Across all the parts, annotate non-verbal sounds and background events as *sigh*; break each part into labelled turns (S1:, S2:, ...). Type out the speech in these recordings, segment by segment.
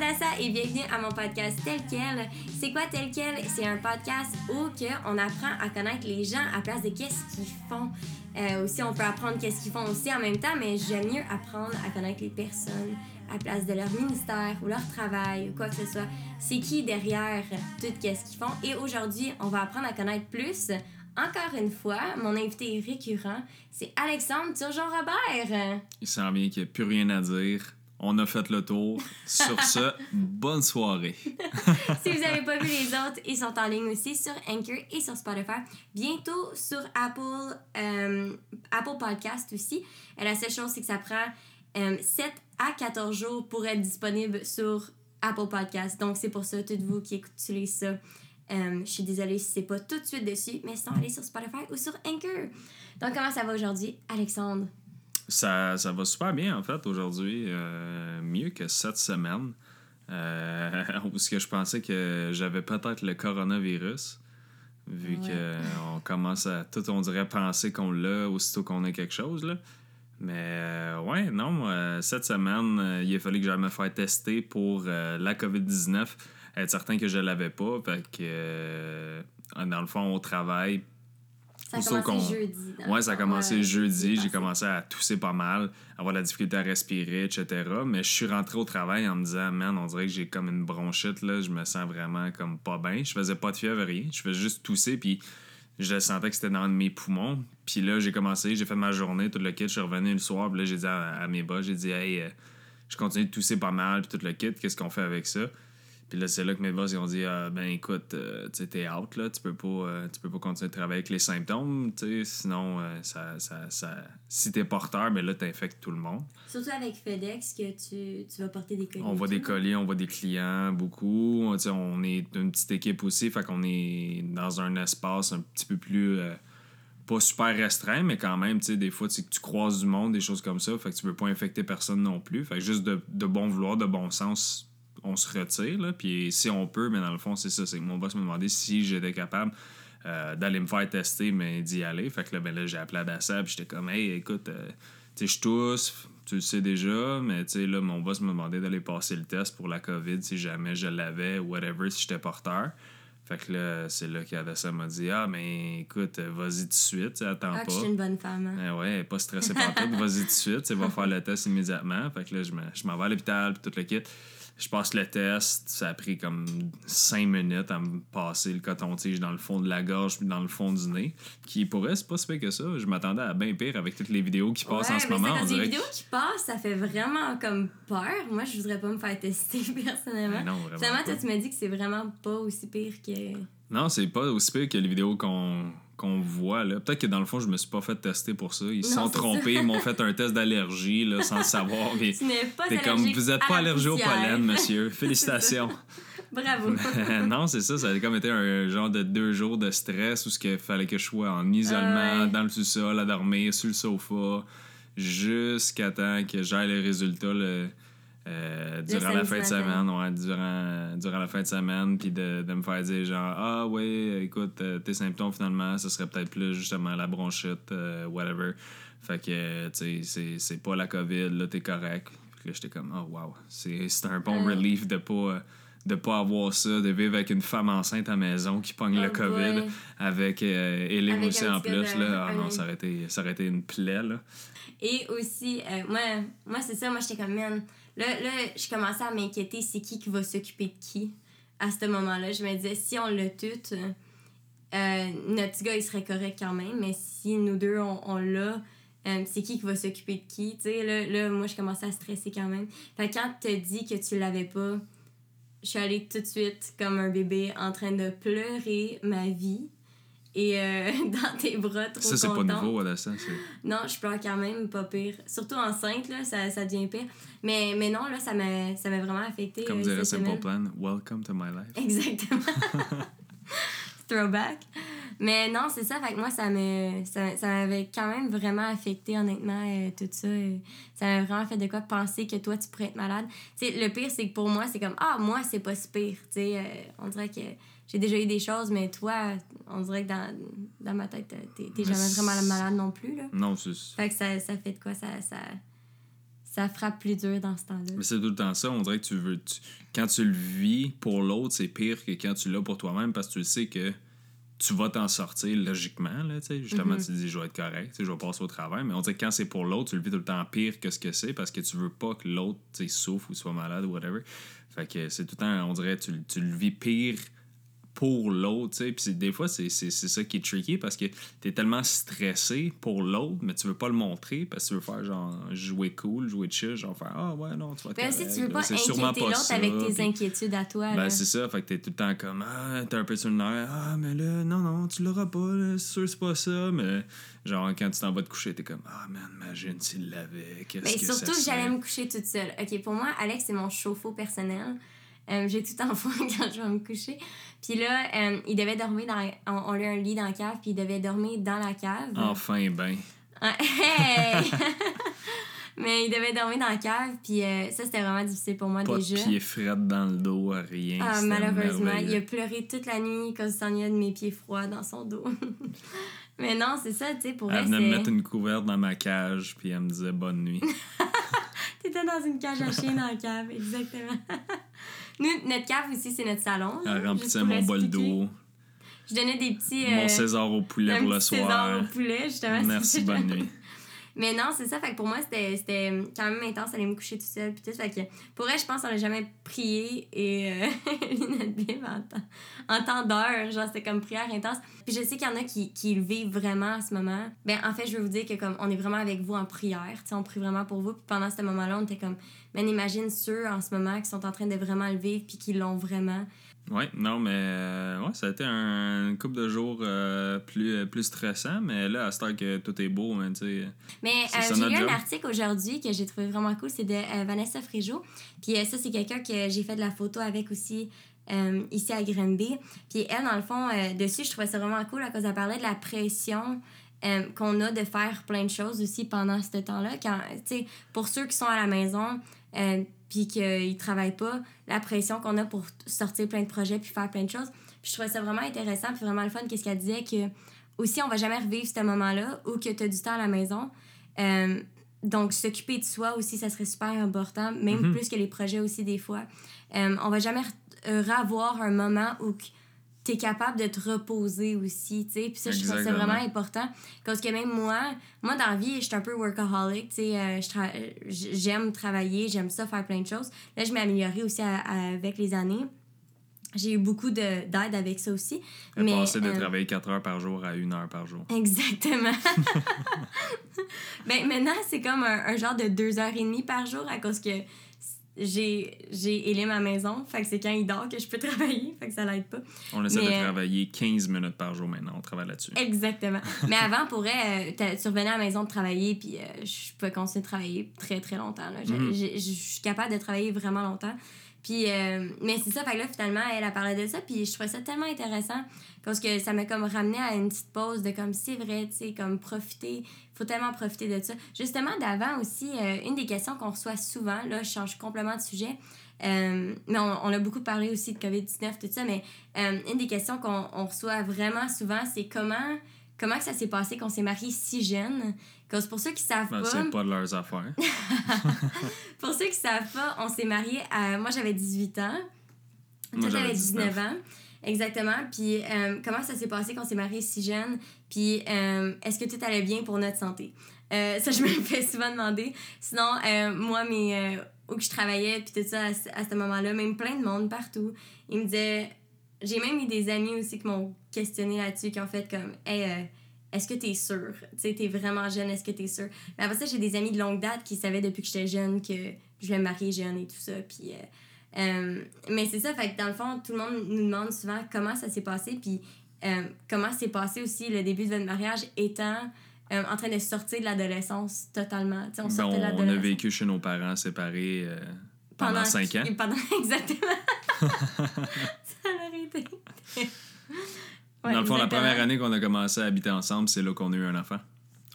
S1: Adassa et bienvenue à mon podcast Tel Quel. C'est quoi Tel Quel? C'est un podcast où on apprend à connaître les gens à place de qu'est-ce qu'ils font. Euh, aussi, on peut apprendre qu'est-ce qu'ils font aussi en même temps, mais j'aime mieux apprendre à connaître les personnes à place de leur ministère ou leur travail ou quoi que ce soit. C'est qui derrière tout qu'est-ce qu'ils font? Et aujourd'hui, on va apprendre à connaître plus. Encore une fois, mon invité récurrent, c'est Alexandre Turgeon-Robert.
S2: Il sent bien qu'il n'y a plus rien à dire. On a fait le tour. Sur ce, *laughs* bonne soirée. *laughs*
S1: si vous n'avez pas vu les autres, ils sont en ligne aussi sur Anchor et sur Spotify. Bientôt sur Apple, euh, Apple Podcast aussi. Et la seule chose, c'est que ça prend 7 euh, à 14 jours pour être disponible sur Apple Podcast. Donc, c'est pour ça, toutes vous qui écoutez ça, euh, je suis désolée si c'est pas tout de suite dessus, mais sinon, allez sur Spotify ou sur Anchor. Donc, comment ça va aujourd'hui, Alexandre?
S2: Ça, ça va super bien, en fait, aujourd'hui. Euh, mieux que cette semaine. Euh, *laughs* parce que je pensais que j'avais peut-être le coronavirus. Vu qu'on commence à tout, on dirait, penser qu'on l'a aussitôt qu'on a quelque chose. Là. Mais euh, ouais, non, cette semaine, il a fallu que j'aille me faire tester pour la COVID-19. Être certain que je l'avais pas. Fait que, dans le fond, au travail,
S1: ça a commencé jeudi.
S2: Ouais, ça a commencé jeudi. J'ai commencé à tousser pas mal, avoir la difficulté à respirer, etc. Mais je suis rentré au travail en me disant, man, on dirait que j'ai comme une bronchite, là. Je me sens vraiment comme pas bien. Je faisais pas de fièvre, rien. Je faisais juste tousser, puis je sentais que c'était dans mes poumons. Puis là, j'ai commencé, j'ai fait ma journée, tout le kit. Je suis revenu le soir, puis là, j'ai dit à, mes boss, j'ai dit, hey, euh, je continue de tousser pas mal, puis tout le kit. Qu'est-ce qu'on fait avec ça? Puis là, c'est là que mes boss ils ont dit ah, ben écoute, euh, tu t'es out, là, tu peux, pas, euh, tu peux pas continuer de travailler avec les symptômes, tu sais, sinon, euh, ça, ça, ça, si t'es porteur, ben là, t'infectes tout le monde.
S1: Surtout avec FedEx, que tu, tu vas porter des colis.
S2: On voit des colis, on voit des clients, beaucoup. On, on est une petite équipe aussi, fait qu'on est dans un espace un petit peu plus. pas super restreint, mais quand même, tu sais, des fois, tu croises du monde, des choses comme ça, fait que tu peux pas infecter personne non plus. Fait que juste de, de bon vouloir, de bon sens, on se retire. Là, puis si on peut, mais dans le fond, c'est ça. C'est que mon boss me demandait si j'étais capable euh, d'aller me faire tester, mais d'y aller. Fait que là, ben là j'ai appelé à puis j'étais comme, hey, écoute, euh, tu sais, je tousse, tu le sais déjà, mais tu sais, là, mon boss me demandait d'aller passer le test pour la COVID si jamais je l'avais whatever, si j'étais porteur. Fait que là, c'est là qu'Adassa m'a dit Ah, mais écoute, vas-y tout de suite, attends ah, pas.
S1: je suis une bonne femme. Hein?
S2: Eh ouais, pas stressé par tout, *laughs* vas-y tout de suite, va faire le test immédiatement. Fait que là, je m'en vais à l'hôpital, puis tout le kit. Je passe le test, ça a pris comme cinq minutes à me passer le coton-tige dans le fond de la gorge puis dans le fond du nez. Qui pourrait, c'est pas si pire que ça. Je m'attendais à bien pire avec toutes les vidéos qui passent en ce moment.
S1: Les vidéos qui passent, ça fait vraiment comme peur. Moi, je voudrais pas me faire tester *laughs* personnellement. non, vraiment Finalement, toi, tu m'as dit que c'est vraiment pas aussi pire que.
S2: Non, c'est pas aussi pire que les vidéos qu'on qu'on voit. là. Peut-être que dans le fond, je me suis pas fait tester pour ça. Ils se sont trompés, ils m'ont fait un test d'allergie là, sans le *laughs* savoir. Mais
S1: t'es
S2: comme, vous n'êtes pas allergique au pollen, *laughs* monsieur. Félicitations.
S1: Bravo. *laughs*
S2: non, c'est ça. Ça a comme été un genre de deux jours de stress où il fallait que je sois en isolement, dans le sous-sol, à dormir, sur le sofa, jusqu'à temps que j'aille les résultats. Euh, durant la fin de semaine, ouais, durant, durant la fin de semaine, puis de, de, me faire dire genre Ah ouais, écoute, euh, tes symptômes finalement, ce serait peut-être plus justement la bronchite, euh, whatever. Fait que, tu sais, c'est pas la COVID, là, t'es correct. Puis là, j'étais comme Oh wow, c'est un bon relief de pas de pas avoir ça, de vivre avec une femme enceinte à la maison qui pogne le oh COVID, avec euh, aussi en plus. Là. Ah non, ça aurait, été, ça aurait été une plaie. Là.
S1: Et aussi, moi, moi c'est ça, moi j'étais comme, man, Là, là je commençais à m'inquiéter, c'est qui qui va s'occuper de qui à ce moment-là. Je me disais, si on l'a tout, euh, notre gars, il serait correct quand même, mais si nous deux, on, l'a, euh, c'est qui qui va s'occuper de qui? Tu sais, là, là, moi, je commençais à stresser quand même. Fait quand tu te dis que tu l'avais pas, je suis allée tout de suite comme un bébé en train de pleurer ma vie et euh, *laughs* dans tes bras trop
S2: Ça, c'est pas nouveau, ça.
S1: Non, je pleure quand même pas pire. Surtout enceinte, là, ça, ça devient pire. Mais, mais non, là, ça m'a, vraiment affecté.
S2: Comme euh, dirait Simple Plan, Welcome to my life.
S1: Exactement. *laughs* *laughs* Throwback. Mais non, c'est ça. Fait que moi, ça me ça, ça m'avait quand même vraiment affecté, honnêtement, euh, tout ça. ça m'a vraiment fait de quoi penser que toi, tu pourrais être malade. sais le pire, c'est que pour moi, c'est comme Ah, moi, c'est pas si pire. sais on dirait que j'ai déjà eu des choses, mais toi, on dirait que dans, dans ma tête, t'es, jamais vraiment malade non plus. Là.
S2: Non, c'est
S1: Fait que ça, ça fait de quoi? Ça, ça, ça frappe plus dur dans ce temps-là.
S2: Mais c'est tout le temps ça. On dirait que tu veux. tu- Quand tu le vis pour l'autre, c'est pire que quand tu l'as pour toi-même parce que tu le sais que tu vas t'en sortir logiquement. Là. Justement,
S1: Mhm.
S2: tu dis, je vais être correct, je vais passer au travail. Mais on dirait que quand c'est pour l'autre, tu le vis tout le temps pire que ce que c'est parce que tu veux pas que l'autre souffre ou soit malade ou whatever. Fait que c'est tout le temps, on dirait, tu, tu le vis pire pour l'autre, tu sais. Puis des fois, c'est ça qui est tricky parce que t'es tellement stressé pour l'autre, mais tu veux pas le montrer parce que tu veux faire genre jouer cool, jouer chill, genre faire Ah ouais, non, tu vas
S1: aussi,
S2: correct,
S1: tu veux pas inquiéter l'autre avec tes inquiétudes à toi.
S2: ben, c'est ça, fait que t'es tout le temps comme Ah, t'es un peu sur le nerf, ah, mais là, non, non, tu l'auras pas, c'est sûr, c'est pas ça, mais genre, quand tu t'en vas te coucher, t'es comme Ah, man, imagine s'il l'avait, qu'est-ce que
S1: Ben, surtout j'allais me coucher toute seule. OK, pour moi, Alex, c'est mon chauffe-eau personnel. Euh, j'ai tout en *laughs* fond quand je vais me coucher. Puis là, euh, il devait dormir dans... On, on lui a un lit dans la cave, puis il devait dormir dans la cave.
S2: Enfin, ben.
S1: Ah, hey! *laughs* Mais il devait dormir dans la cave, puis euh, ça, c'était vraiment difficile pour moi
S2: Pas
S1: déjà.
S2: de pieds frais dans le dos, rien.
S1: Ah, malheureusement, il a pleuré toute la nuit quand il s'ennuyait de mes pieds froids dans son dos. *laughs* Mais non, c'est ça, tu sais, pour
S2: Elle
S1: elle,
S2: venait me mettre une couverte dans ma cage, puis elle me disait bonne nuit.
S1: T'étais dans une cage à chien dans la cave, exactement. Nous, notre cave aussi, c'est notre salon.
S2: Elle remplissait mon bol d'eau,
S1: Je donnais des petits...
S2: mon
S1: euh,
S2: César au poulet pour le
S1: petit César
S2: soir.
S1: au poulet, justement.
S2: Merci, bonne nuit.
S1: Mais non, c'est ça. Fait que pour moi, c'était quand même intense d'aller me coucher tout seul. Puis tout. Fait que pour elle, je pense qu'on n'a jamais prié et euh, *laughs* notre Bible en temps, en temps d'heure. Genre, c'était comme prière intense. Puis je sais qu'il y en a qui, qui le vivent vraiment à ce moment. Ben, en fait, je veux vous dire que comme on est vraiment avec vous en prière. Tu sais, on prie vraiment pour vous. Puis pendant ce moment-là, on était comme, man, imagine ceux en ce moment qui sont en train de vraiment le vivre puis qui l'ont vraiment.
S2: Ouais, non, mais euh, ouais, ça a été un, une couple de jours euh, plus, euh, plus stressant, mais là, à ce temps que tout est beau, hein, tu sais.
S1: Mais euh, j'ai lu un article aujourd'hui que j'ai trouvé vraiment cool. C'est de euh, Vanessa Fréjot. Puis euh, ça, c'est quelqu'un que j'ai fait de la photo avec aussi ici à Granby. Puis elle, dans le fond, dessus, je trouvais ça vraiment cool à cause qu'elle parlait de la pression qu'on a de faire plein de choses aussi pendant ce temps-là. Quand, pour ceux qui sont à la maison, puis qu'ils travaillent pas, la pression qu'on a pour sortir plein de projets puis faire plein de choses. Puis je trouvais ça vraiment intéressant puis vraiment le fun qu'est-ce qu'elle disait que aussi on va jamais revivre ce moment-là ou que tu as du temps à la maison. Euh, donc s'occuper de soi aussi ça serait super important même
S2: Mhm.
S1: plus que les projets aussi des fois. Euh, on va jamais euh, revoir un moment où tu es capable de te reposer aussi, tu sais. Puis ça, je trouve ça
S2: Exactement.
S1: vraiment important. Parce que même moi, moi, dans la vie, je suis un peu workaholic, tu sais. euh, tra- j'aime travailler, j'aime ça, faire plein de choses. Là, je m'ai améliorée aussi à- à- avec les années. J'ai eu beaucoup de- d'aide avec ça aussi.
S2: Elle
S1: Mais,
S2: passait de
S1: euh,
S2: travailler 4 heures par jour à 1 heure par jour.
S1: Exactement. *laughs* *laughs* ben, maintenant, c'est comme un, un genre de deux heures et demie par jour à cause que j'ai j'ai ailé ma maison. Fait que c'est quand il dort que je peux *laughs* travailler. Fait que ça l'aide pas.
S2: On essaie
S1: mais,
S2: de
S1: euh,
S2: travailler 15 minutes par jour maintenant, on travaille là-dessus.
S1: Exactement. *laughs* Mais avant, pour vrai, euh, tu revenais à la maison de travailler, puis euh, je pouvais continuer de travailler très, très longtemps. Je
S2: Mhm.
S1: je suis capable de travailler vraiment longtemps. Puis, euh, mais c'est ça, fait que là, finalement, elle a parlé de ça, puis je trouvais ça tellement intéressant parce que ça m'a comme ramené à une petite pause de comme, c'est vrai, tu sais, comme profiter, faut tellement profiter de ça. Justement, d'avant aussi, euh, une des questions qu'on reçoit souvent, là, je change complètement de sujet, euh, mais on, on a beaucoup parlé aussi de COVID-19, tout ça, mais euh, une des questions qu'on on reçoit vraiment souvent, c'est comment, comment que ça s'est passé qu'on s'est marié si jeune. Parce que pour ceux qui savent
S2: Ben,
S1: pas,
S2: c'est pas de leurs affaires. *laughs*
S1: pour ceux qui savent pas, on s'est mariés à. Moi, j'avais 18 ans.
S2: Moi,
S1: Toi,
S2: j'avais
S1: t'avais 19
S2: 19.
S1: ans. Exactement. Puis, euh, comment ça s'est passé qu'on s'est mariés si jeune? Puis, euh, est-ce que tout allait bien pour notre santé? Euh, ça, je me le fais souvent demander. Sinon, moi, mes, où que je travaillais, puis tout ça, à, à ce moment-là, même plein de monde partout, ils me disaient. J'ai même eu des amis aussi qui m'ont questionné là-dessus, qui ont fait comme, hey, euh, est-ce que t'es sûr? Tu sais, t'es vraiment jeune, est-ce que t'es sûr? Mais après ça, j'ai des amis de longue date qui savaient depuis que j'étais jeune que je voulais me marier jeune et tout ça. Puis, euh, euh, mais c'est ça, fait que dans le fond, tout le monde nous demande souvent comment ça s'est passé, puis euh, comment s'est passé aussi le début de votre mariage étant en train de sortir de l'adolescence totalement. On
S2: Ben,
S1: sortait de
S2: on, on a vécu chez nos parents séparés euh, pendant 5 ans. *laughs*
S1: Pendant, exactement. *laughs* été. *laughs* Ouais,
S2: Dans le fond, la première année qu'on a commencé à habiter ensemble, c'est là qu'on a eu un enfant.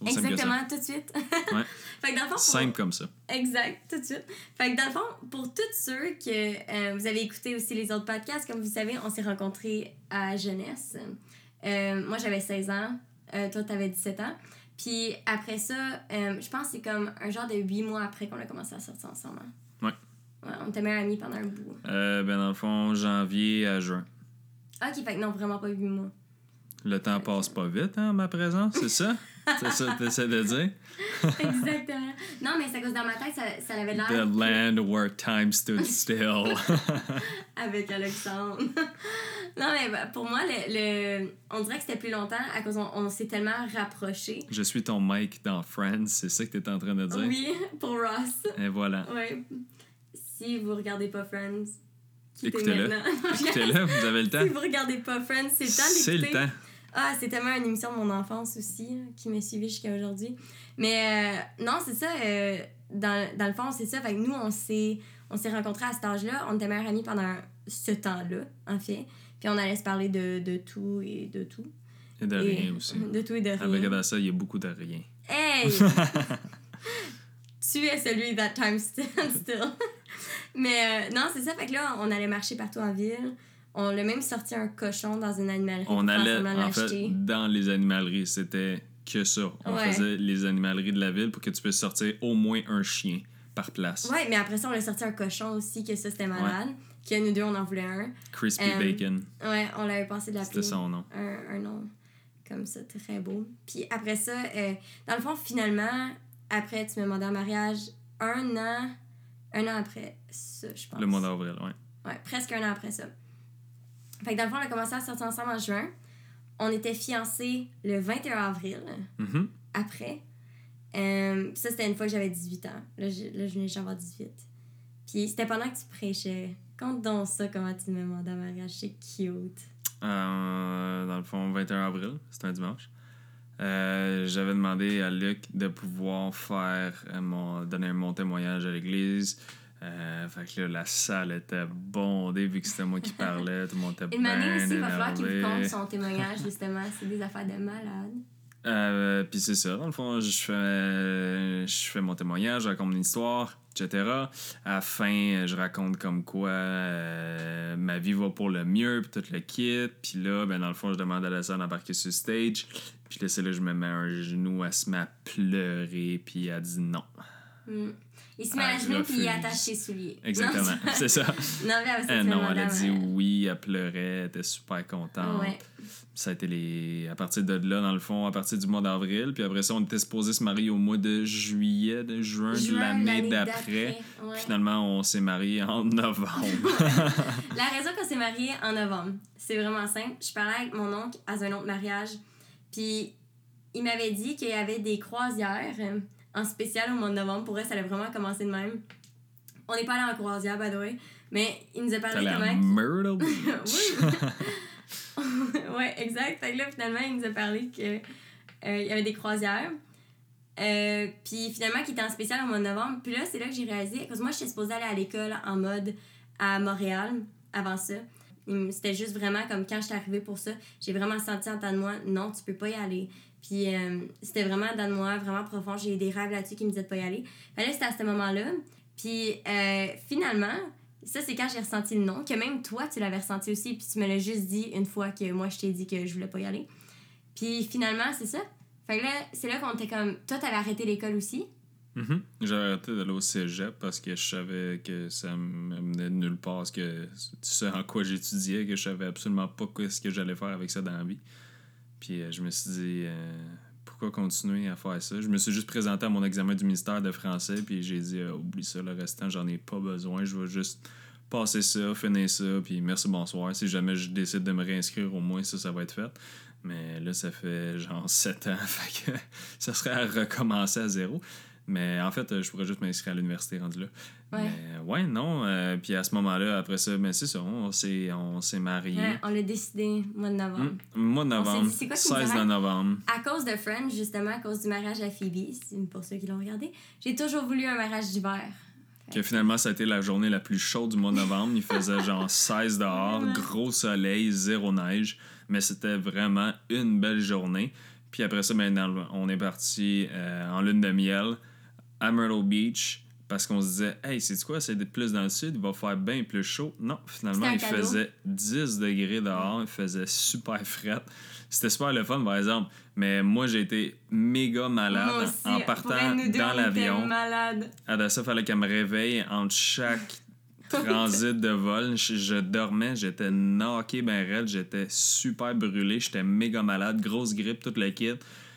S1: Exactement, tout de suite. *laughs*
S2: Ouais.
S1: fait que dans le fond, pour-
S2: Simple comme ça.
S1: Exact, tout de suite. Fait que dans le fond, pour tous ceux que euh, vous avez écouté aussi les autres podcasts, comme vous savez, on s'est rencontrés à jeunesse. Euh, moi, j'avais 16 ans. Euh, toi, t'avais 17 ans. Puis après ça, euh, je pense que c'est comme un genre de huit mois après qu'on a commencé à sortir ensemble. hein.
S2: Ouais.
S1: Ouais, on était meilleurs amis pendant un bout.
S2: Ben, dans le fond, janvier à juin.
S1: Ok, fait que non, vraiment pas huit mois.
S2: Le temps passe pas vite, hein, ma présence, c'est ça? *laughs* c'est ça que t'essaies de dire?
S1: Exactement. Non, mais c'est à cause dans ma tête, ça, ça avait l'air.
S2: The land where time stood *laughs* still. *laughs*
S1: avec Alexandre. non, mais bah, pour moi, le, le- on dirait que c'était plus longtemps à cause on, on s'est tellement rapprochés.
S2: Je suis ton Mike dans Friends, c'est ça que t'es en train de dire?
S1: Oui, pour Ross.
S2: Et voilà.
S1: Oui. Si vous regardez pas Friends,
S2: Écoutez-le. Écoutez-le, vous avez le *laughs* temps.
S1: si vous regardez pas Friends, c'est le temps d'écouter.
S2: C'est le temps.
S1: Ah, c'est tellement une émission de mon enfance aussi, hein, qui m'a suivi jusqu'à aujourd'hui. Mais euh, non, c'est ça. euh, dans, dans le fond, c'est ça. Fait que nous, on s'est, on s'est rencontrés à cet âge-là. On était meilleurs amis pendant ce temps-là, en fait. Puis on allait se parler de, de tout et de tout.
S2: Et de
S1: Et-
S2: rien aussi.
S1: De tout et de rien.
S2: Avec ça, il y a beaucoup de rien.
S1: Hey! *laughs* tu es celui that time stand still. Mais euh, non, c'est ça. Fait que là, on allait marcher partout en ville. On a même sorti un cochon dans une animalerie.
S2: On allait, en fait, dans les animaleries. C'était que ça. On
S1: Ouais.
S2: faisait les animaleries de la ville pour que tu puisses sortir au moins un chien par place.
S1: Ouais, mais après ça, on a sorti un cochon aussi, que ça, c'était malade. Que nous deux, on en voulait un.
S2: Crispy
S1: Euh,
S2: Bacon,
S1: Ouais, on l'avait pensé de
S2: c'était
S1: l'appeler.
S2: son nom.
S1: Un, un nom comme ça, très beau. Puis après ça, euh, dans le fond, finalement, après, tu m'as demandé en mariage un an, un an après ça, je pense.
S2: Le mois d'avril, ouais.
S1: Ouais, presque un an après ça. Fait que dans le fond, on a commencé à sortir ensemble en juin. On était fiancés le 21 avril,
S2: Mhm.
S1: après. Euh, ça, c'était une fois que j'avais 18 ans. Là, je, là, je venais d'avoir 18. Puis c'était pendant que tu prêchais. Conte donc ça, comment tu me demandais en mariage. C'est cute.
S2: Euh, dans le fond, 21 avril, c'était un dimanche. Euh, J'avais demandé à Luc de pouvoir faire euh, mon, donner mon témoignage à l'église. Euh, fait que là, la salle était bondée vu que c'était moi qui *laughs* parlais. Tout le monde était bien
S1: aussi, il va falloir qu'il compte son témoignage, justement. C'est des affaires de malade.
S2: Euh, puis c'est ça, dans le fond, je fais, je fais mon témoignage, je raconte mon histoire, etc. À la fin, je raconte comme quoi euh, ma vie va pour le mieux, puis tout le kit. Puis là, ben, dans le fond, je demande à la scène d'embarquer sur stage. Puis là, c'est là je me mets un genou, elle se met à pleurer, puis elle dit non.
S1: Mm. Il se met à genoux puis il attache ses souliers.
S2: Exactement, c'est ça. *laughs*
S1: non mais
S2: Euh, non, elle a dit oui, elle pleurait, elle était super contente.
S1: Ouais.
S2: Ça a été les... à partir de là, dans le fond, à partir du mois d'avril. Puis après ça, on était supposé se marier au mois de juillet, de juin, de l'année d'après.
S1: ouais.
S2: Finalement, on s'est marié en *laughs* novembre. *laughs*
S1: La raison qu'on s'est mariés en novembre, c'est vraiment simple. Je parlais avec mon oncle à un autre mariage, puis il m'avait dit qu'il y avait des croisières en spécial au mois de novembre. Pour eux, ça allait vraiment commencer de même. On n'est pas allé en croisière, by the way, mais il nous a parlé
S2: T'allais à
S1: comment...
S2: Myrtle *laughs* Beach.
S1: Oui. *laughs* ouais, exact. Fait que là, finalement, il nous a parlé que euh, y avait des croisières. Euh, puis finalement, qui était en spécial au mois de novembre. Puis là, c'est là que j'ai réalisé. Parce que moi, j'étais supposée aller à l'école en mode à Montréal avant ça. C'était juste vraiment comme quand j'étais arrivée pour ça, j'ai vraiment senti en dedans de moi, non, tu peux pas y aller. Puis euh, c'était vraiment de moi, vraiment profond. J'ai eu des rêves là-dessus qui me disaient de pas y aller. Fait là, c'était à ce moment-là. Puis euh, finalement, ça, c'est quand j'ai ressenti le non, que même toi, tu l'avais ressenti aussi, puis tu me l'as juste dit une fois que moi, je t'ai dit que je voulais pas y aller. Puis finalement, c'est ça. Fait que là, c'est là qu'on était comme. Toi, t'avais arrêté l'école aussi?
S2: Mhm. J'ai arrêté d'aller au cégep parce que je savais que ça me menait de nulle part. Que ce en quoi j'étudiais, que je savais absolument pas ce que j'allais faire avec ça dans la vie. Puis euh, je me suis dit, euh, pourquoi continuer à faire ça? Je me suis juste présenté à mon examen du ministère de français, puis j'ai dit, euh, oublie ça, le restant, j'en ai pas besoin. Je vais juste passer ça, finir ça, puis merci, bonsoir. Si jamais je décide de me réinscrire, au moins ça, ça va être fait. Mais là, ça fait genre *laughs* 7 ans, que ça serait à recommencer à zéro. Mais en fait, je pourrais juste m'inscrire à l'université rendu là.
S1: Ouais.
S2: Mais ouais, non. euh, puis à ce moment-là, après ça, mais c'est ça, on s'est, on s'est mariés.
S1: Ouais, on l'a décidé mois de novembre.
S2: Hmm, Mois de novembre,
S1: dit, c'est quoi qui nous
S2: 16 de
S1: arrête?
S2: novembre.
S1: À cause de Friends, justement, à cause du mariage à Phoebe, pour ceux qui l'ont regardé, j'ai toujours voulu un mariage d'hiver.
S2: Que finalement, ça a été la journée la plus chaude du mois de novembre. Il faisait *laughs* genre 16 dehors,
S1: Vraiment.
S2: gros soleil, zéro neige. Mais c'était vraiment une belle journée. Puis après ça, maintenant, on est parti euh, en lune de miel à Myrtle Beach parce qu'on se disait, hey, c'est quoi, c'est plus dans le sud, il va faire bien plus chaud. Non, finalement, il
S1: cadeau.
S2: faisait 10 degrés dehors, il faisait super fret. C'était super le fun, par exemple. Mais moi, j'ai été méga malade
S1: aussi,
S2: en partant
S1: deux,
S2: dans
S1: on était
S2: l'avion.
S1: malades.
S2: Adassa, il fallait qu'elle me réveille entre chaque *laughs* transit de vol. Je, je dormais, j'étais knocké ben raide, j'étais super brûlé, j'étais méga malade, grosse grippe, toute le kit.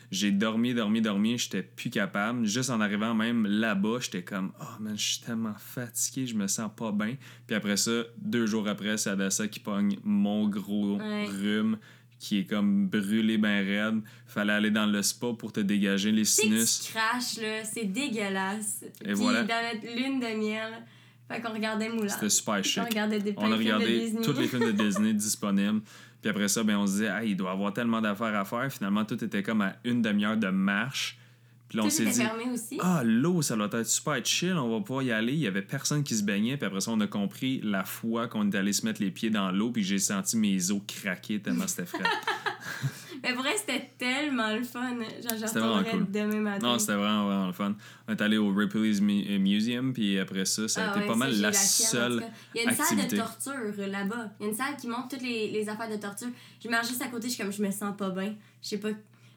S2: J'ai dormi, dormi, dormi, j'étais plus capable. Juste en arrivant même là-bas, j'étais comme « Oh man, je suis tellement fatigué, je me sens pas bien. » Puis après ça, deux jours après, c'est Adassa qui pogne mon gros
S1: Ouais.
S2: rhume qui est comme brûlé ben raide. Fallait aller dans le spa pour te dégager les sinus.
S1: tu craches, là, c'est dégueulasse. Puis
S2: voilà.
S1: dans notre lune de miel, fait qu'on regardait Moulin.
S2: C'était super chic.
S1: On regardait des
S2: On a regardé tous les films de Disney *laughs* disponibles. Puis après ça, ben, on se disait, ah, il doit y avoir tellement d'affaires à faire. Finalement, tout était comme à une demi-heure de marche. Puis là, on s'est dit,
S1: aussi?
S2: ah, l'eau, ça doit être super chill, on va pouvoir y aller. Il y avait personne qui se baignait. Puis après ça, on a compris la fois qu'on est allé se mettre les pieds dans l'eau. Puis j'ai senti mes os craquer tellement c'était frais. *laughs*
S1: Vrai, c'était tellement le fun. Genre, je
S2: C'était vraiment
S1: retournerais
S2: cool.
S1: demain matin.
S2: non, c'était vraiment, vraiment le fun. On est allé au Ripley's euh, Museum. Puis après ça, ça a
S1: Ah
S2: été
S1: ouais,
S2: pas mal la seule.
S1: Il y a une salle de torture là-bas. Il y a une salle qui montre toutes les, les affaires de torture. Je marche juste à côté, je suis comme, je me sens pas bien. Je sais pas.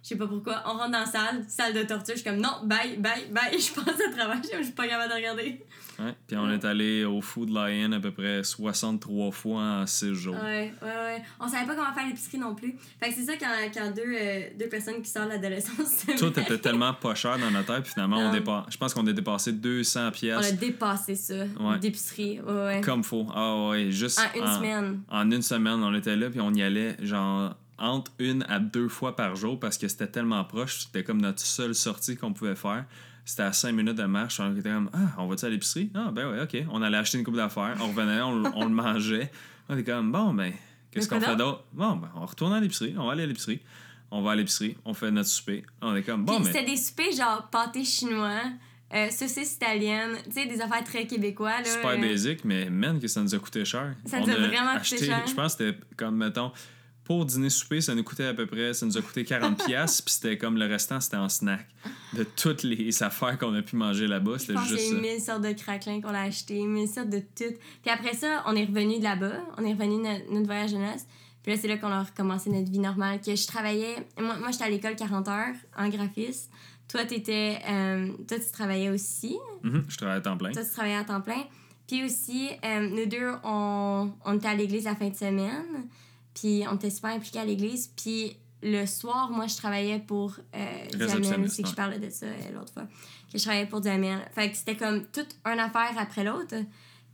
S1: Je sais pas pourquoi. On rentre dans la salle, salle de torture. Je suis comme, non, bye, bye, bye. *laughs* Je passe à travers. Je suis pas capable de regarder.
S2: Ouais. Puis on est allé au Food Lion à peu près 63 fois en 6 jours.
S1: Ouais, ouais, ouais. On savait pas comment faire l'épicerie non plus. Fait que c'est ça quand, quand deux, euh, deux personnes qui sortent de l'adolescence.
S2: Tout était tellement pas cher dans notre tête, puis finalement, on
S1: Non.
S2: dépa- je pense qu'on a dépassé 200
S1: On a
S2: pièces
S1: dépassé ça.
S2: Ouais.
S1: D'épicerie. Ouais, ouais.
S2: comme faut. Ah ouais, juste
S1: En une semaine.
S2: En une semaine, on était là, puis on y allait genre entre une à deux fois par jour parce que c'était tellement proche. C'était comme notre seule sortie qu'on pouvait faire. C'était à cinq minutes de marche. On était comme, ah, on va-tu à l'épicerie? Ah, ben ouais, ok. On allait acheter une coupe d'affaires. On revenait, on, on le mangeait. On était comme, bon, ben, qu'est-ce qu'on fait d'autre? Bon, ben, on retourne à l'épicerie. On va aller à l'épicerie. On va à l'épicerie. On fait notre souper. On est comme, bon,
S1: Puis
S2: mais.
S1: c'était des soupers genre pâté chinois, euh, saucisses italiennes, tu sais, des affaires très québécois. Là,
S2: super
S1: euh,
S2: basic, mais man, que ça nous a coûté cher.
S1: Ça
S2: On
S1: nous a
S2: a
S1: vraiment coûté
S2: acheté-
S1: cher.
S2: Je pense que c'était comme, mettons, pour dîner souper, ça nous coûtait à peu près, ça nous a coûté 40$, *laughs* piastres, puis c'était comme le restant, c'était en snack. De toutes les affaires qu'on a pu manger là-bas, c'était
S1: pense qu'il y
S2: juste
S1: a mille sortes de craquelins qu'on a acheté, mille sortes de tout. Puis après ça, on est revenu de là-bas, on est revenu notre, notre voyage de noces. Puis là, c'est là qu'on a recommencé notre vie normale. Que je travaillais, moi, moi j'étais à l'école 40 heures en graphisme. Toi, t'étais, euh, toi, tu travaillais aussi.
S2: Mhm, je travaillais à temps plein.
S1: Toi, tu travaillais à temps plein. Puis aussi, euh, nous deux, on, on était à l'église la fin de semaine. Puis on était super impliqués à l'église. Puis le soir, moi, je travaillais pour euh, C'est que je parlais de ça euh, l'autre fois. Que je travaillais pour Duhamel. Fait que c'était comme toute une affaire après l'autre.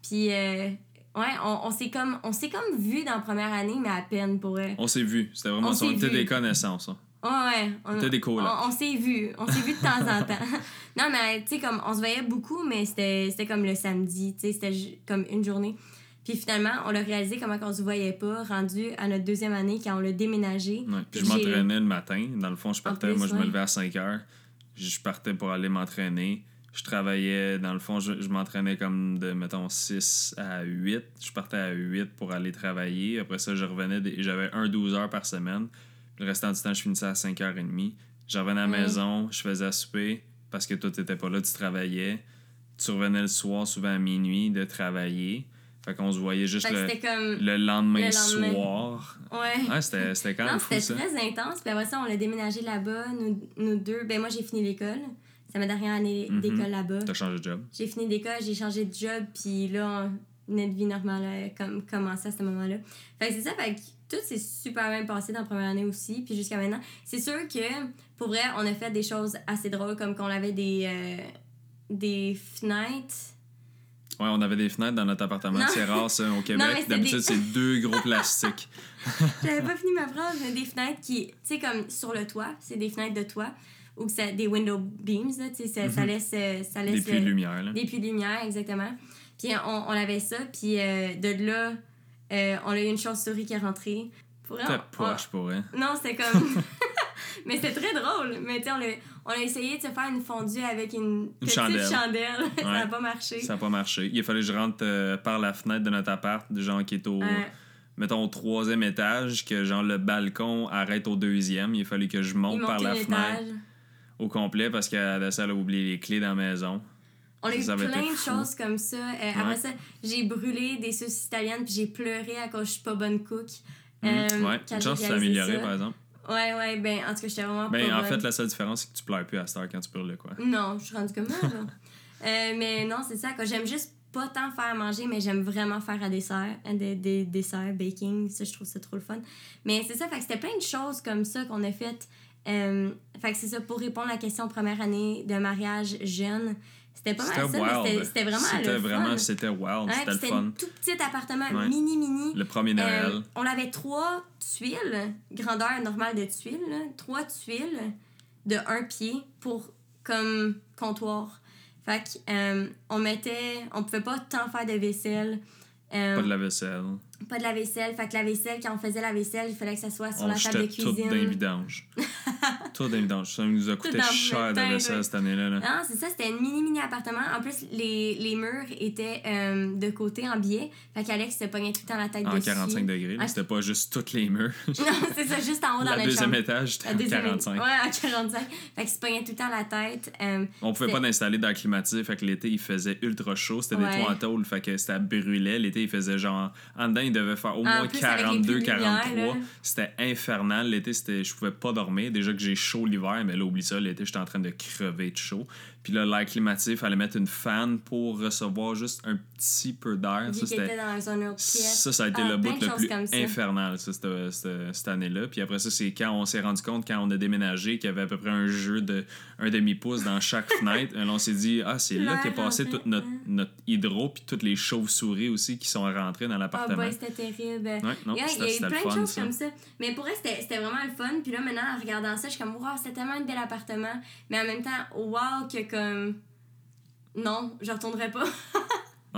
S1: Puis, euh, ouais, on, on s'est comme, on comme vu dans la première année, mais à peine pour eux.
S2: On s'est vu. C'était vraiment
S1: On
S2: ça. On était
S1: vu.
S2: des connaissances. hein.
S1: Ouais, ouais. On,
S2: T'as des colocs.
S1: on, on s'est vu. On s'est vu de temps en temps. *laughs* Non, mais tu sais, comme, on se voyait beaucoup, mais c'était comme le samedi. Tu sais, c'était comme une journée. Puis finalement, on l'a réalisé comment on se voyait pas, rendu à notre deuxième année quand on l'a déménagé.
S2: Ouais. Puis je m'entraînais le matin. Dans le fond, je partais.
S1: plus,
S2: moi, je me levais à 5 heures. Je partais pour aller m'entraîner. Je travaillais, dans le fond, je, je m'entraînais comme de, mettons, 6 à 8. Je partais à 8 pour aller travailler. Après ça, je revenais, j'avais un 12 heures par semaine. Le restant du temps, je finissais à 5h30. Je revenais à la
S1: Ouais.
S2: maison, je faisais à souper parce que toi, t'étais pas là, tu travaillais. Tu revenais le soir, souvent à minuit, de travailler. Fait qu'on se voyait juste le,
S1: c'était comme.
S2: le lendemain,
S1: le lendemain.
S2: soir.
S1: Ouais.
S2: Ouais, c'était quand même
S1: non, c'était
S2: ça.
S1: très intense. Puis après ça, on l'a déménagé là-bas. Nous, nous deux. Ben, moi, j'ai fini l'école. C'est ma dernière année
S2: Mhm.
S1: d'école là-bas.
S2: T'as changé de job.
S1: J'ai fini d'école, j'ai changé de job, puis là, notre vie normale a comme commencé à ce moment-là. Fait que c'est ça, fait que tout s'est super bien passé dans la première année aussi, puis jusqu'à maintenant. C'est sûr que, pour vrai, on a fait des choses assez drôles, comme qu'on avait des, euh, des fenêtres.
S2: Ouais, on avait des fenêtres dans notre appartement. C'est rare, ça, au Québec. D'habitude,
S1: des-
S2: c'est deux gros plastiques. *laughs*
S1: J'avais pas fini ma phrase, des fenêtres qui, tu sais, comme sur le toit, c'est des fenêtres de toit, ou que ça, des window beams, là, tu sais, ça, ça
S2: Mhm.
S1: laisse, euh, ça
S2: Des
S1: laisse
S2: puits de
S1: le-
S2: lumière, là.
S1: Des puits de lumière, exactement. Puis on, on avait ça, puis euh, de là, euh, on a eu une chauve-souris qui est rentrée. Pour on-
S2: poche pour elle.
S1: on- Non, c'était comme. *laughs* *laughs* mais c'était très drôle. Mais tu sais, on, a- essayé de se faire une fondue avec une, petite
S2: chandelle.
S1: chandelle. *laughs* ça n'a
S2: Ouais.
S1: pas marché.
S2: Ça n'a pas marché. Il a fallu que je rentre euh, par la fenêtre de notre appart, de genre qui est au, mettons, au troisième étage, que genre le balcon arrête au deuxième. Il a fallu que je monte par la fenêtre
S1: étage.
S2: au complet parce qu'à la salle a oublié les clés dans la maison.
S1: On a eu
S2: Ça
S1: plein de choses comme ça. Euh, Après ça, j'ai brûlé des sauces italiennes puis j'ai pleuré à cause que je suis pas bonne cook.
S2: Mhm.
S1: Euh,
S2: ouais, une chance que amélioré,
S1: ça.
S2: par exemple.
S1: Ouais, ouais, ben en tout cas, j'étais vraiment
S2: Ben,
S1: pas
S2: en
S1: bonne.
S2: fait, la seule différence, c'est que tu pleures plus à cette heure quand tu brûles, quoi.
S1: Non, je suis rendue comme ça, là. *laughs* Euh, mais non, c'est ça. quoi. J'aime juste pas tant faire à manger, mais j'aime vraiment faire à dessert, des, des desserts, baking. Ça, je trouve ça trop le fun. Mais c'est ça, fait que c'était plein de choses comme ça qu'on a faites. Euh, fait que c'est ça, pour répondre à la question première année de mariage jeune, c'était pas mal
S2: C'était
S1: ça, mais c'était- c'était vraiment
S2: C'était vraiment, c'était wild.
S1: Ouais,
S2: c'était le
S1: c'était
S2: fun.
S1: un tout petit appartement,
S2: Ouais.
S1: mini, mini.
S2: Le premier Noël.
S1: Euh, on avait trois tuiles, grandeur normale de tuiles, là, trois tuiles de un pied pour comme comptoir. Fait que, euh, on mettait, on pouvait pas tant faire de vaisselle. euh,
S2: Pas de la vaisselle.
S1: pas de la vaisselle. Fait que la vaisselle, quand on faisait la vaisselle, il fallait que ça soit sur
S2: On
S1: la table de
S2: jetait tout
S1: cuisine.
S2: dans les vidanges. *laughs* tout. Ça nous a coûté cher de vaisselle
S1: ouais.
S2: cette année-là. là.
S1: Non, c'est ça, c'était un mini mini appartement. En plus, les, les murs étaient euh, de côté en biais. Fait qu'Alex se pognait tout le temps la tête
S2: En
S1: dessus.
S2: 45 degrés.
S1: Ah,
S2: C'était pas juste tous les murs. *laughs*
S1: non, c'est ça, juste en haut dans
S2: La
S1: notre
S2: deuxième
S1: chambre.
S2: étage, c'était
S1: La
S2: en
S1: deuxième-
S2: 45.
S1: Ouais, en 45. Fait qu'il se pognait tout le temps la tête. Euh,
S2: On pouvait pas d'installer dans le climatisé, fait que l'été il faisait ultra chaud, c'était
S1: Ouais.
S2: des toits en tôle, fait que ça brûlait. L'été il faisait genre en dedans il devait faire au moins
S1: plus, avec les
S2: 42,
S1: pluies de lumière,
S2: 43.
S1: là.
S2: C'était infernal. L'été je pouvais pas dormir. Déjà que j'ai chaud l'hiver, mais là oublie ça, l'été j'étais en train de crever de chaud. Puis là l'air climatisé, fallait mettre une fan pour recevoir juste un petit peu d'air. Ça c'était
S1: était dans une autre pièce.
S2: ça, ça a été
S1: Ah,
S2: le bout
S1: de
S2: le plus
S1: ça.
S2: infernal, ça, cette, cette- cette année-là. Puis après ça, c'est quand on s'est rendu compte, quand on a déménagé, qu'il y avait à peu près un jeu de un demi-pouce dans chaque *laughs* fenêtre. Et là, on s'est dit, ah, c'est là qu'est passé toute notre, notre hydro, puis toutes les chauves-souris aussi qui sont rentrées dans
S1: Ah,
S2: l'appartement.
S1: boy, c'était terrible.
S2: Ouais, non,
S1: il y a eu plein de choses
S2: ça.
S1: comme ça. Mais pour elle, c'était c'était vraiment le fun. Puis là, maintenant, en regardant ça, je suis comme, wow, c'était tellement un bel appartement. Mais en même temps, wow, que comme. Non, je retournerai pas. *laughs*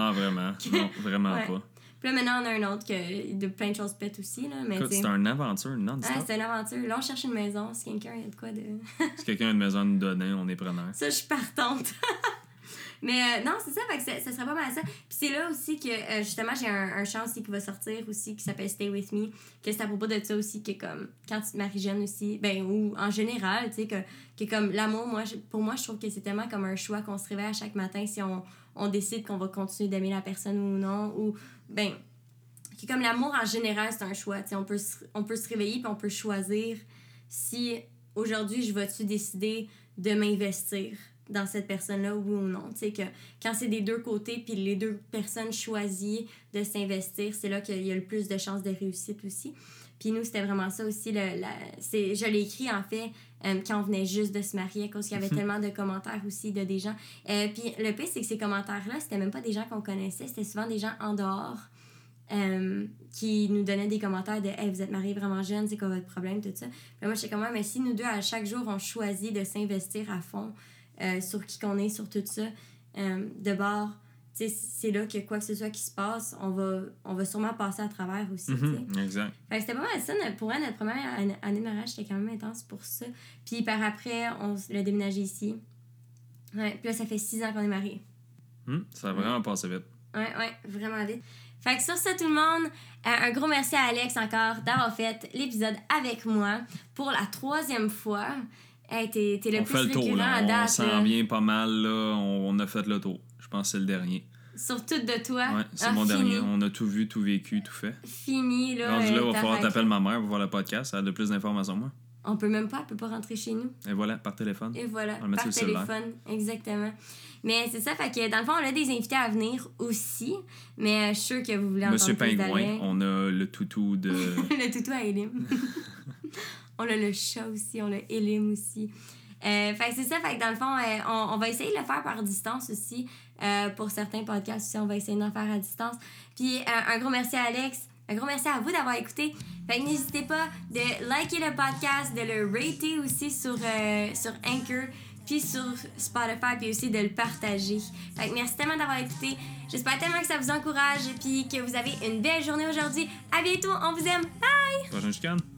S2: Ah, vraiment? Non, vraiment
S1: Ouais.
S2: pas.
S1: Puis là, maintenant, on a un autre que de plein de choses pètent aussi. Là, mais
S2: c'est une aventure
S1: Ah,
S2: non-stop.
S1: c'est une aventure. Là, on cherche une maison. Si quelqu'un a de quoi de.
S2: si quelqu'un a une maison à nous donner, on est preneur.
S1: Ça, je suis partante. *laughs* Mais euh, non, c'est ça, fait ça, ça serait pas mal ça. Puis c'est là aussi que, euh, justement, j'ai un, un chant aussi qui va sortir aussi, qui s'appelle Stay With Me, que c'est à propos de ça aussi, que comme, quand tu te maries jeune aussi, ben, ou en général, tu sais, que, que comme l'amour, moi, pour moi, je trouve que c'est tellement comme un choix qu'on se réveille à chaque matin si on, on décide qu'on va continuer d'aimer la personne ou non, ou, ben, que comme l'amour en général, c'est un choix, tu sais, on peut, on peut se réveiller puis on peut choisir si aujourd'hui, je vais-tu décider de m'investir dans cette personne-là, oui ou non. Tu sais, que quand c'est des deux côtés, puis les deux personnes choisissent de s'investir, c'est là qu'il y a le plus de chances de réussite aussi. Puis nous, c'était vraiment ça aussi. Le, la, c'est, je l'ai écrit, en fait, euh, quand on venait juste de se marier, à cause qu'il y avait tellement de commentaires aussi de des gens. Euh, puis le pire, c'est que ces commentaires-là, c'était même pas des gens qu'on connaissait, c'était souvent des gens en dehors. euh, qui nous donnaient des commentaires de Hey, vous êtes mariés vraiment jeunes, c'est quoi votre problème, tout ça. Puis moi, j'étais comme, mais si nous deux, à chaque jour, on choisit de s'investir à fond euh, sur qui qu'on est, sur tout ça, euh, de bord, c'est là que quoi que ce soit qui se passe, on va, on va sûrement passer à travers aussi, sais.
S2: Mhm, exact.
S1: C'était pas mal ça. notre- Pour elle, notre première année de mariage, c'était quand même intense pour ça. Puis par après, on l'a déménagé ici. Ouais, puis là, ça fait six ans qu'on est mariés.
S2: Hum, ça a vraiment passé vite.
S1: Ouais, ouais, vraiment vite. Fait que sur ça, tout le monde, euh, un gros merci à Alex encore d'avoir fait l'épisode avec moi pour la troisième fois. Hey, t'es, t'es le
S2: on
S1: plus
S2: fait le tour, là. On s'en
S1: là.
S2: vient pas mal, là. On, on a fait le tour. Je pense que c'est le dernier.
S1: Surtout de toi.
S2: Ouais, c'est
S1: Ah,
S2: mon
S1: fini.
S2: dernier. On a tout vu, tout vécu, tout fait.
S1: Fini, là.
S2: Rendu là,
S1: euh,
S2: va
S1: ta
S2: falloir t'appeler ma mère pour voir le podcast. Elle a de plus d'informations moi.
S1: On peut même pas, elle peut pas rentrer chez nous.
S2: Et voilà, par téléphone.
S1: Et voilà,
S2: On
S1: par
S2: sur
S1: téléphone, exactement. Mais c'est ça, fait que dans le fond, on a des invités à venir aussi. Mais euh, je suis sûre que vous voulez
S2: Monsieur
S1: entendre plus
S2: Pingouin, on a le toutou de. *laughs*
S1: le toutou à Elim. *laughs* on a le chat aussi, on a Elim aussi. Euh, fait c'est ça, fait que dans le fond, euh, on, on va essayer de le faire par distance aussi. Euh, pour certains podcasts aussi, on va essayer d'en faire à distance. Puis euh, un gros merci à Alex. Un gros merci à vous d'avoir écouté. Fait que n'hésitez pas de liker le podcast, de le rater aussi sur, sur Anchor, puis sur Spotify, puis aussi de le partager. Fait que merci tellement d'avoir écouté. J'espère tellement que ça vous encourage, puis que vous avez une belle journée aujourd'hui. À bientôt, on vous aime. Bye!
S2: Prochaine.